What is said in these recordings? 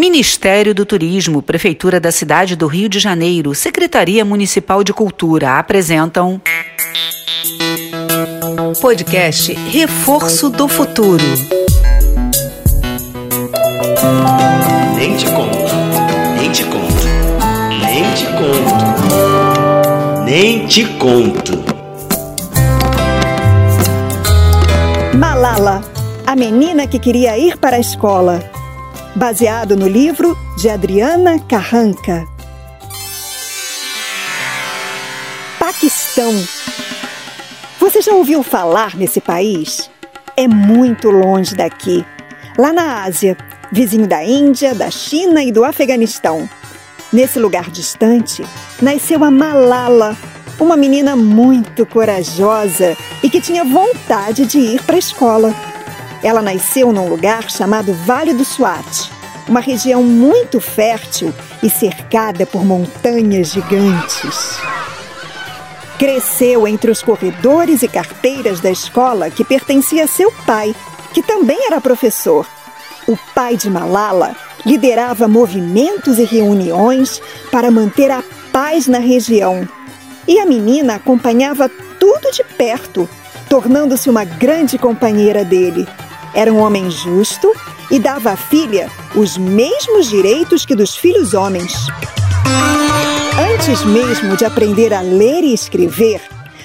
Ministério do Turismo, Prefeitura da Cidade do Rio de Janeiro, Secretaria Municipal de Cultura apresentam. Podcast Reforço do Futuro. Nem te conto, nem te conto, nem te conto, nem te conto. Malala, a menina que queria ir para a escola baseado no livro de Adriana Carranca. Paquistão. Você já ouviu falar nesse país? É muito longe daqui, lá na Ásia, vizinho da Índia, da China e do Afeganistão. Nesse lugar distante, nasceu a Malala, uma menina muito corajosa e que tinha vontade de ir para a escola. Ela nasceu num lugar chamado Vale do Swat, uma região muito fértil e cercada por montanhas gigantes. Cresceu entre os corredores e carteiras da escola que pertencia a seu pai, que também era professor. O pai de Malala liderava movimentos e reuniões para manter a paz na região. E a menina acompanhava tudo de perto, tornando-se uma grande companheira dele. Era um homem justo e dava à filha os mesmos direitos que dos filhos homens. Antes mesmo de aprender a ler e escrever,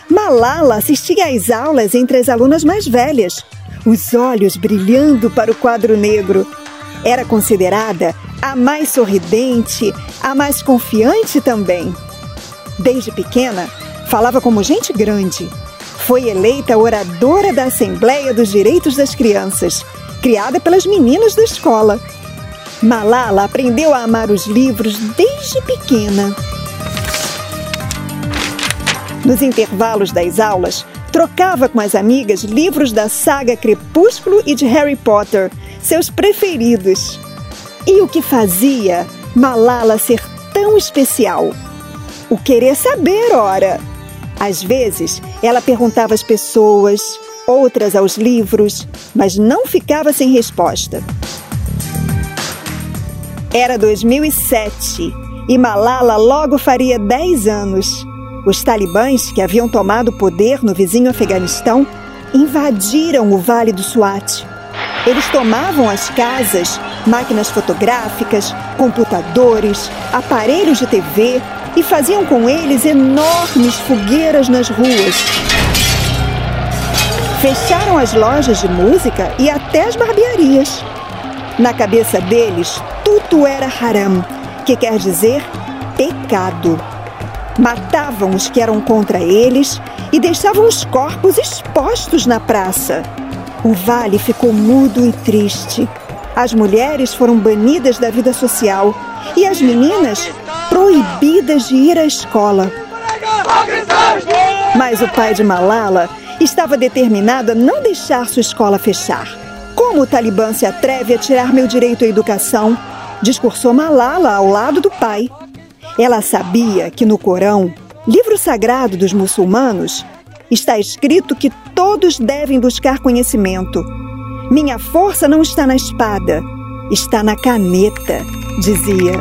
Malala assistia às aulas entre as alunas mais velhas, os olhos brilhando para o quadro negro. Era considerada a mais sorridente, a mais confiante também. Desde pequena, falava como gente grande foi eleita oradora da Assembleia dos Direitos das Crianças, criada pelas meninas da escola. Malala aprendeu a amar os livros desde pequena. Nos intervalos das aulas, trocava com as amigas livros da saga Crepúsculo e de Harry Potter, seus preferidos. E o que fazia Malala ser tão especial? O querer saber, ora! Às vezes, ela perguntava às pessoas, outras aos livros, mas não ficava sem resposta. Era 2007 e Malala logo faria 10 anos. Os talibãs, que haviam tomado o poder no vizinho Afeganistão, invadiram o Vale do Swat. Eles tomavam as casas, máquinas fotográficas, computadores, aparelhos de TV e faziam com eles enormes fogueiras nas ruas. Fecharam as lojas de música e até as barbearias. Na cabeça deles, tudo era haram, que quer dizer pecado. Matavam os que eram contra eles e deixavam os corpos expostos na praça. O vale ficou mudo e triste. As mulheres foram banidas da vida social e as meninas proibidas de ir à escola. Mas o pai de Malala estava determinado a não deixar sua escola fechar. Como o Talibã se atreve a tirar meu direito à educação? Discursou Malala ao lado do pai. Ela sabia que no Corão, livro sagrado dos muçulmanos, está escrito que todos devem buscar conhecimento. Minha força não está na espada, está na caneta, dizia.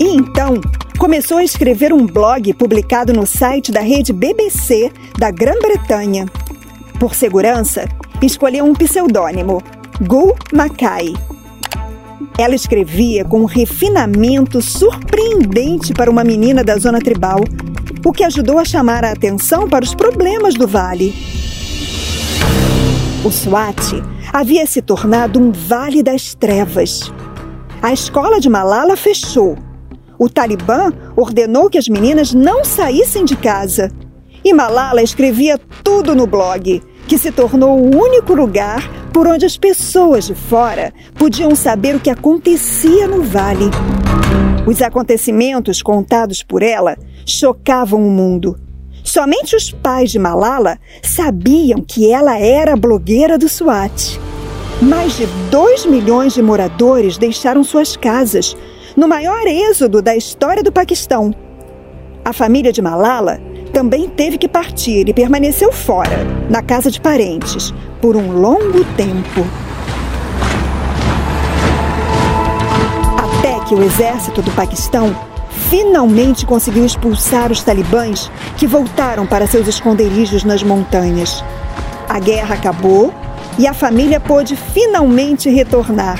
E então começou a escrever um blog publicado no site da rede BBC da Grã-Bretanha. Por segurança, escolheu um pseudônimo, Gul Mackay. Ela escrevia com um refinamento surpreendente para uma menina da zona tribal, o que ajudou a chamar a atenção para os problemas do vale. O Swat havia se tornado um vale das trevas. A escola de Malala fechou o Talibã ordenou que as meninas não saíssem de casa. E Malala escrevia tudo no blog, que se tornou o único lugar por onde as pessoas de fora podiam saber o que acontecia no vale. Os acontecimentos contados por ela chocavam o mundo. Somente os pais de Malala sabiam que ela era blogueira do SWAT. Mais de 2 milhões de moradores deixaram suas casas, no maior êxodo da história do Paquistão. A família de Malala também teve que partir e permaneceu fora, na casa de parentes, por um longo tempo. que o exército do Paquistão finalmente conseguiu expulsar os talibãs que voltaram para seus esconderijos nas montanhas. A guerra acabou e a família pôde finalmente retornar.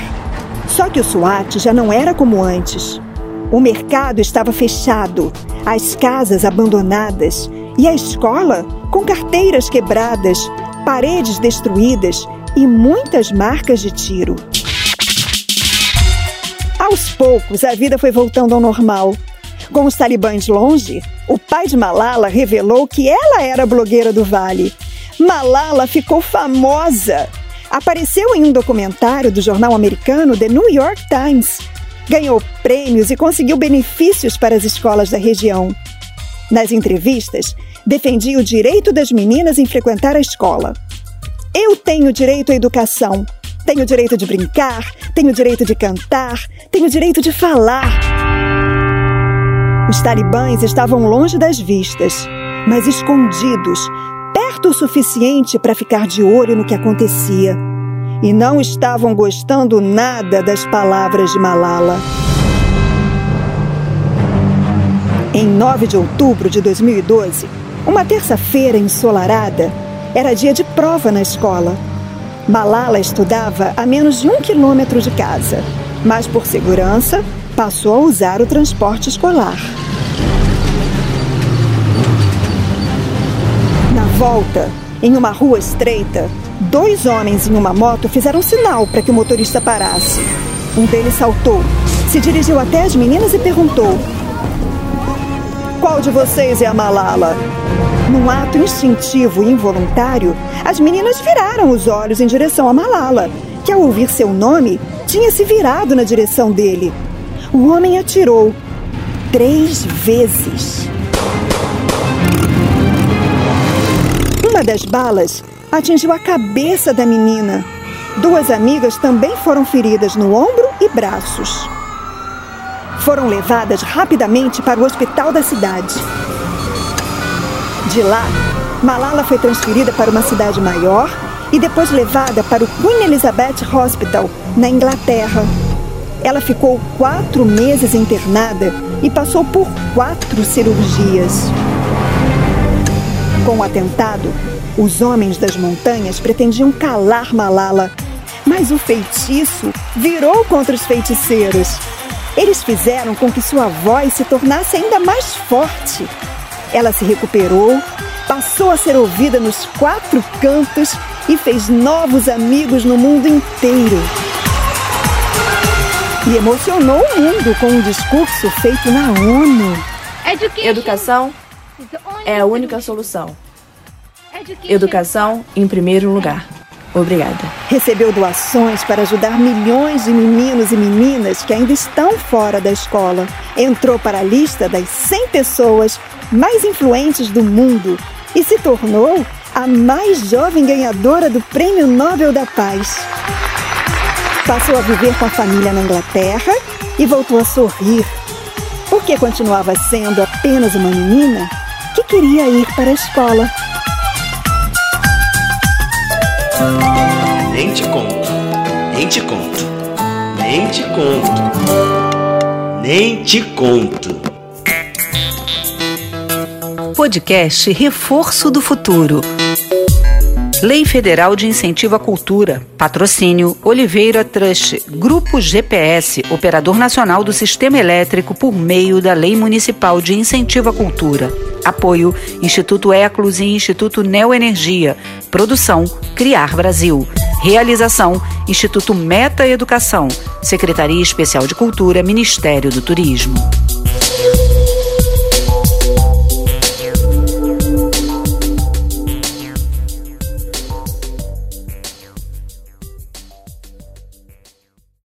Só que o SWAT já não era como antes. O mercado estava fechado, as casas abandonadas e a escola com carteiras quebradas, paredes destruídas e muitas marcas de tiro. Poucos, a vida foi voltando ao normal. Com os talibãs longe, o pai de Malala revelou que ela era blogueira do Vale. Malala ficou famosa. Apareceu em um documentário do jornal americano The New York Times. Ganhou prêmios e conseguiu benefícios para as escolas da região. Nas entrevistas, defendia o direito das meninas em frequentar a escola. Eu tenho direito à educação, tenho direito de brincar, tenho direito de cantar, tenho direito de falar. Os talibãs estavam longe das vistas, mas escondidos, perto o suficiente para ficar de olho no que acontecia. E não estavam gostando nada das palavras de Malala. Em 9 de outubro de 2012, uma terça-feira ensolarada, era dia de prova na escola. Malala estudava a menos de um quilômetro de casa, mas por segurança passou a usar o transporte escolar. Na volta, em uma rua estreita, dois homens em uma moto fizeram sinal para que o motorista parasse. Um deles saltou, se dirigiu até as meninas e perguntou: Qual de vocês é a Malala? Num ato instintivo e involuntário, as meninas viraram os olhos em direção a Malala, que ao ouvir seu nome tinha se virado na direção dele. O homem atirou três vezes. Uma das balas atingiu a cabeça da menina. Duas amigas também foram feridas no ombro e braços. Foram levadas rapidamente para o hospital da cidade. De lá, Malala foi transferida para uma cidade maior e depois levada para o Queen Elizabeth Hospital, na Inglaterra. Ela ficou quatro meses internada e passou por quatro cirurgias. Com o atentado, os homens das montanhas pretendiam calar Malala, mas o feitiço virou contra os feiticeiros. Eles fizeram com que sua voz se tornasse ainda mais forte. Ela se recuperou, passou a ser ouvida nos quatro cantos e fez novos amigos no mundo inteiro. E emocionou o mundo com um discurso feito na ONU. Educação é a única solução. Educação em primeiro lugar. Obrigada. Recebeu doações para ajudar milhões de meninos e meninas que ainda estão fora da escola. Entrou para a lista das 100 pessoas mais influentes do mundo e se tornou a mais jovem ganhadora do Prêmio Nobel da Paz. Passou a viver com a família na Inglaterra e voltou a sorrir, porque continuava sendo apenas uma menina que queria ir para a escola. Nem te conto, nem te conto, nem te conto, nem te conto. Podcast Reforço do Futuro. Lei Federal de Incentivo à Cultura. Patrocínio Oliveira Trust. Grupo GPS, Operador Nacional do Sistema Elétrico por meio da Lei Municipal de Incentivo à Cultura. Apoio Instituto Eclos e Instituto Neoenergia. Produção Criar Brasil. Realização Instituto Meta Educação. Secretaria Especial de Cultura, Ministério do Turismo.